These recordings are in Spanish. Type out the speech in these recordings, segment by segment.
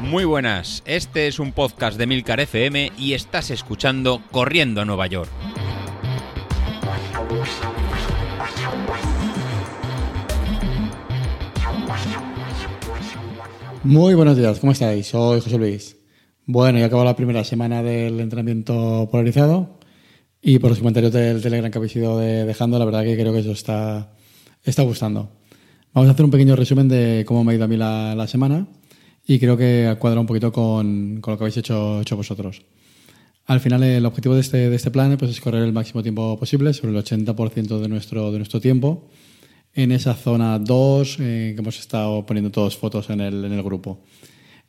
Muy buenas, este es un podcast de Milcar FM y estás escuchando Corriendo a Nueva York. Muy buenos días, ¿cómo estáis? Soy José Luis. Bueno, ya acabó la primera semana del entrenamiento polarizado y por los comentarios del Telegram que habéis ido dejando, la verdad que creo que eso está, está gustando. Vamos a hacer un pequeño resumen de cómo me ha ido a mí la, semana y creo que cuadra un poquito con, con lo que habéis hecho, hecho, vosotros. Al final, el objetivo de este, de este plan pues, es correr el máximo tiempo posible, sobre el 80% de nuestro, de nuestro tiempo, en esa zona 2 eh, que hemos estado poniendo todas fotos en el, en el grupo.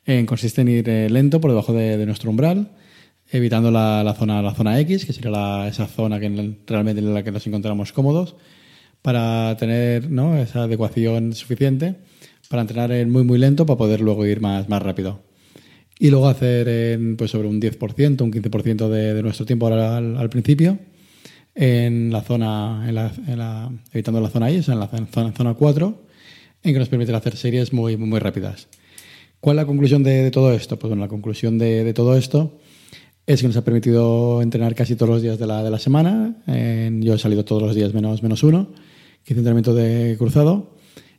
Eh, consiste en ir eh, lento por debajo de, de, nuestro umbral, evitando la, la, zona, la zona X, que sería la, esa zona que realmente en la que nos encontramos cómodos, para tener ¿no? esa adecuación suficiente para entrenar en muy muy lento para poder luego ir más, más rápido. Y luego hacer en, pues sobre un 10%, un 15% de, de, nuestro tiempo al, al, principio en la zona, en la, evitando la zona I, en la zona, zona 4, en que nos permite hacer series muy, muy, muy rápidas. ¿Cuál es la conclusión de, todo esto? Pues bueno, la conclusión de, todo esto es que nos ha permitido entrenar casi todos los días de la, de la semana. En, yo he salido todos los días menos, menos uno, que hice de cruzado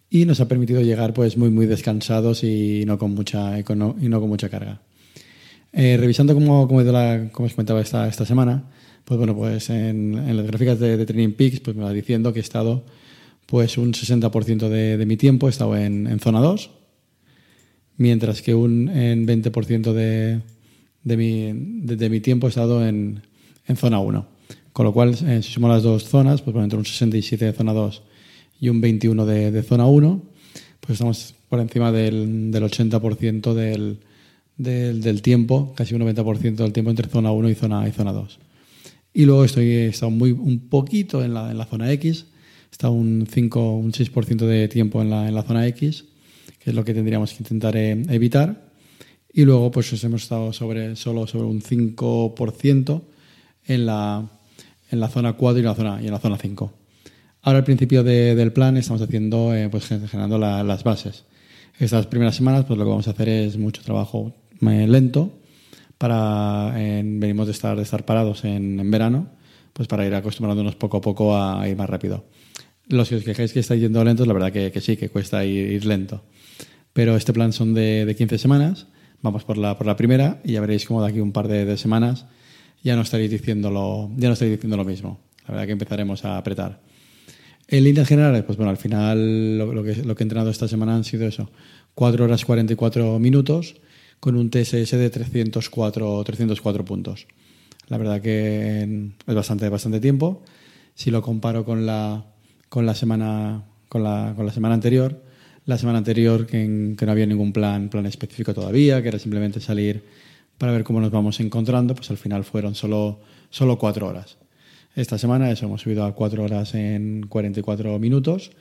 y nos ha permitido llegar pues muy muy descansados y no con mucha, y no con mucha carga. Eh, revisando cómo, cómo, la, cómo os comentaba esta, esta semana, pues bueno, pues en, las gráficas de, Training Peaks pues me va diciendo que he estado pues un 60% de, de, mi tiempo he estado en, zona 2, mientras que un en 20% de, de, mi, de, de, mi tiempo he estado en, en zona 1. Con lo cual, eh, si sumo las dos zonas, pues bueno, entre un 67 de zona 2 y un 21 de, de zona 1, pues estamos por encima del, del 80% del, del, del, tiempo, casi un 90% del tiempo entre zona 1 y zona, y zona 2. Y luego estoy estado muy, un poquito en la, en la zona X, está un 5, un 6% de tiempo en la, en la zona X, que es lo que tendríamos que intentar eh, evitar. Y luego pues hemos estado sobre, solo sobre un 5% en la, en la zona 4 y la zona, y en la zona 5. Ahora al principio de, del plan estamos haciendo, eh, pues generando la, las bases. Estas primeras semanas, pues lo que vamos a hacer es mucho trabajo eh, lento para eh, venimos de estar de estar parados en, en, verano, pues para ir acostumbrándonos poco a poco a, ir más rápido. Los que os quejáis que estáis yendo lentos, la verdad que, que sí, que cuesta ir, ir, lento. Pero este plan son de, de 15 semanas, vamos por la, por la primera y ya veréis cómo de aquí un par de, de semanas ya no estaréis diciéndolo, ya no estaréis diciendo lo mismo. La verdad que empezaremos a apretar. En líneas generales, pues bueno, al final lo, que, lo que he entrenado esta semana han sido eso, 4 horas 44 minutos con un TSS de 304, 304 puntos. La verdad que es bastante, bastante tiempo. Si lo comparo con la, con la, semana, con la, con la semana anterior, la semana anterior que, que no había ningún plan, plan específico todavía, que era simplemente salir para ver cómo nos vamos encontrando, pues al final fueron solo, solo cuatro horas. Esta semana eso, hemos subido a 4 horas en 44 minutos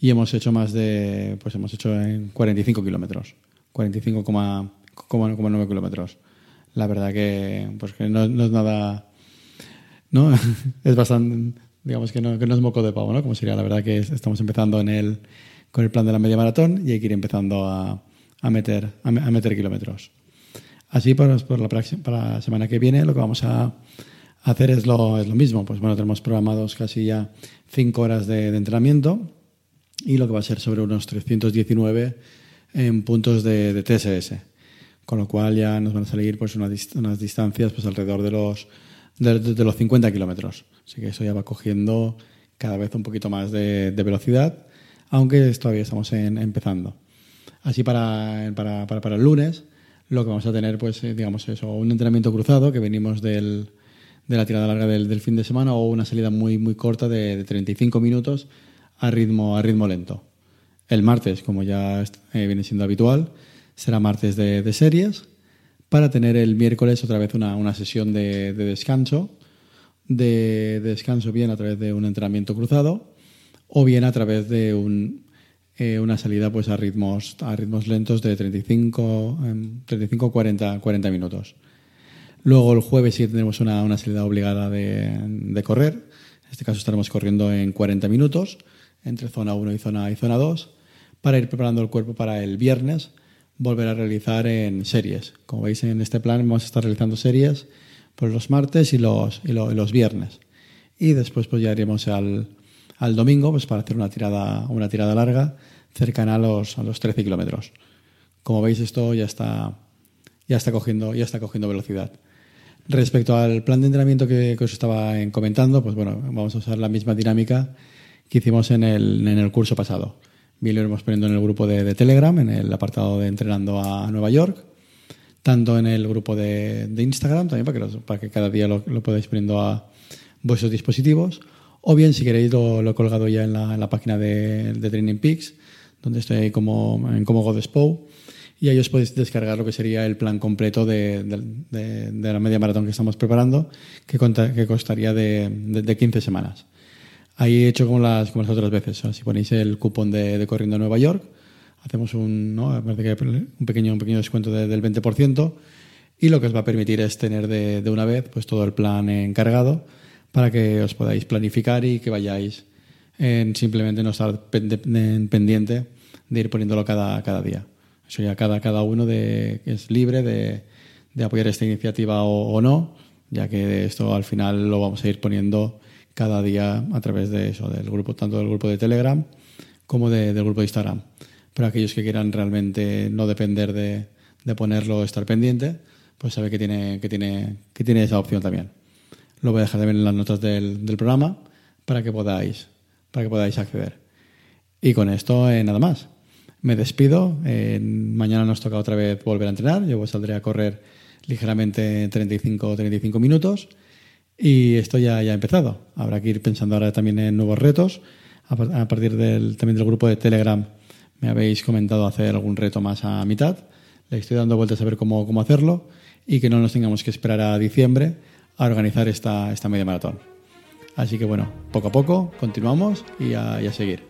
y hemos hecho más de, pues hemos hecho en 45 kilómetros, 45,9 kilómetros. La verdad que, pues que no, no, es nada, ¿no? es bastante, digamos que no, que no es moco de pavo, ¿no? Como sería, la verdad que estamos empezando en el, con el plan de la media maratón y hay que ir empezando a, a meter, a, meter kilómetros. Así, pues, por la, para la semana que viene lo que vamos a hacer es lo, es lo mismo. Pues bueno, tenemos programados casi ya cinco horas de, entrenamiento y lo que va a ser sobre unos 319 en puntos de, de, TSS. Con lo cual ya nos van a salir pues unas, distancias pues alrededor de los, de, los 50 kilómetros. Así que eso ya va cogiendo cada vez un poquito más de, velocidad, aunque todavía estamos en, empezando. Así para, para, el lunes, lo que vamos a tener, pues, digamos, eso, un entrenamiento cruzado que venimos del, de la tirada larga del, fin de semana o una salida muy, muy corta de, de 35 minutos a ritmo, a ritmo lento. El martes, como ya eh, viene siendo habitual, será martes de, series para tener el miércoles otra vez una, una sesión de, de descanso, de, de, descanso bien a través de un entrenamiento cruzado o bien a través de un, eh, una salida pues a ritmos, a ritmos lentos de 35, 35 40, 40 minutos. Luego el jueves sí tenemos una, una salida obligada de, correr. En este caso estaremos corriendo en 40 minutos entre zona 1 y zona, y zona 2 para ir preparando el cuerpo para el viernes volver a realizar en series. Como veis en este plan vamos a estar realizando series por los martes y los, y los viernes. Y después pues ya iremos al, al domingo pues para hacer una tirada, una tirada larga cercana a los, a los 13 kilómetros. Como veis esto ya está, ya está, cogiendo, ya está cogiendo velocidad. Respecto al plan de entrenamiento que, os estaba comentando, pues bueno, vamos a usar la misma dinámica que hicimos en el, en el curso pasado. Bien lo iremos poniendo en el grupo de, Telegram, en el apartado de Entrenando a Nueva York, tanto en el grupo de, Instagram, también para que, para que cada día lo, lo, podáis poniendo a vuestros dispositivos, o bien si queréis lo, he colgado ya en la, página de, Training Peaks, donde estoy como, en como Godespo, y ahí os podéis descargar lo que sería el plan completo de, la media maratón que estamos preparando, que, que costaría de 15 semanas. Ahí he hecho como las, como las otras veces. si ponéis el cupón de, Corriendo Nueva York, hacemos un, pequeño, un pequeño descuento del 20% y lo que os va a permitir es tener de, de, una vez pues, todo el plan encargado para que os podáis planificar y que vayáis en simplemente no estar pendiente de ir poniéndolo cada, cada día. Eso ya cada, cada uno de, es libre de, de apoyar esta iniciativa o, o no, ya que esto al final lo vamos a ir poniendo cada día a través de eso, del grupo, tanto del grupo de Telegram como del grupo de Instagram. Pero aquellos que quieran realmente no depender de, ponerlo, estar pendiente, pues sabe que tiene, que tiene, que tiene esa opción también. Lo voy a dejar también en las notas del, programa para que podáis, para que podáis acceder. Y con esto eh, nada más. Me despido. mañana nos toca otra vez volver a entrenar. Yo saldré a correr ligeramente 35 35 minutos y esto ya, ya ha empezado. Habrá que ir pensando ahora también en nuevos retos. A, partir del, también del grupo de Telegram me habéis comentado hacer algún reto más a mitad. Le estoy dando vueltas a ver cómo, cómo hacerlo y que no nos tengamos que esperar a diciembre a organizar esta, esta media maratón. Así que bueno, poco a poco continuamos y a, y a seguir.